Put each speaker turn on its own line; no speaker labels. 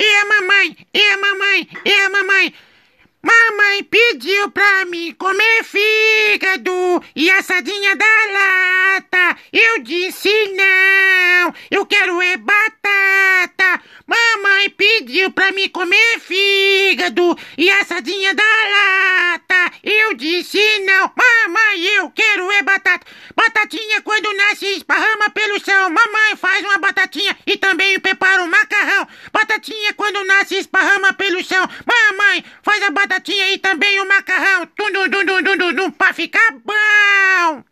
e a mamãe, e a mamãe, e a mamãe. Mamãe pediu pra mim comer fígado e assadinha da lata. Eu disse não, eu quero é batata. Mamãe pediu pra mim comer fígado e assadinha da lata. Eu disse não, mamãe, eu quero é batata. Batatinha quando nasce esparrama pelo chão. Mamãe faz uma batatinha e também. Batatinha quando nasce esparrama pelo chão. Mamãe faz a batatinha e também o macarrão. Tum, dum, dum, dum, dum, dum, dum, pra ficar bom.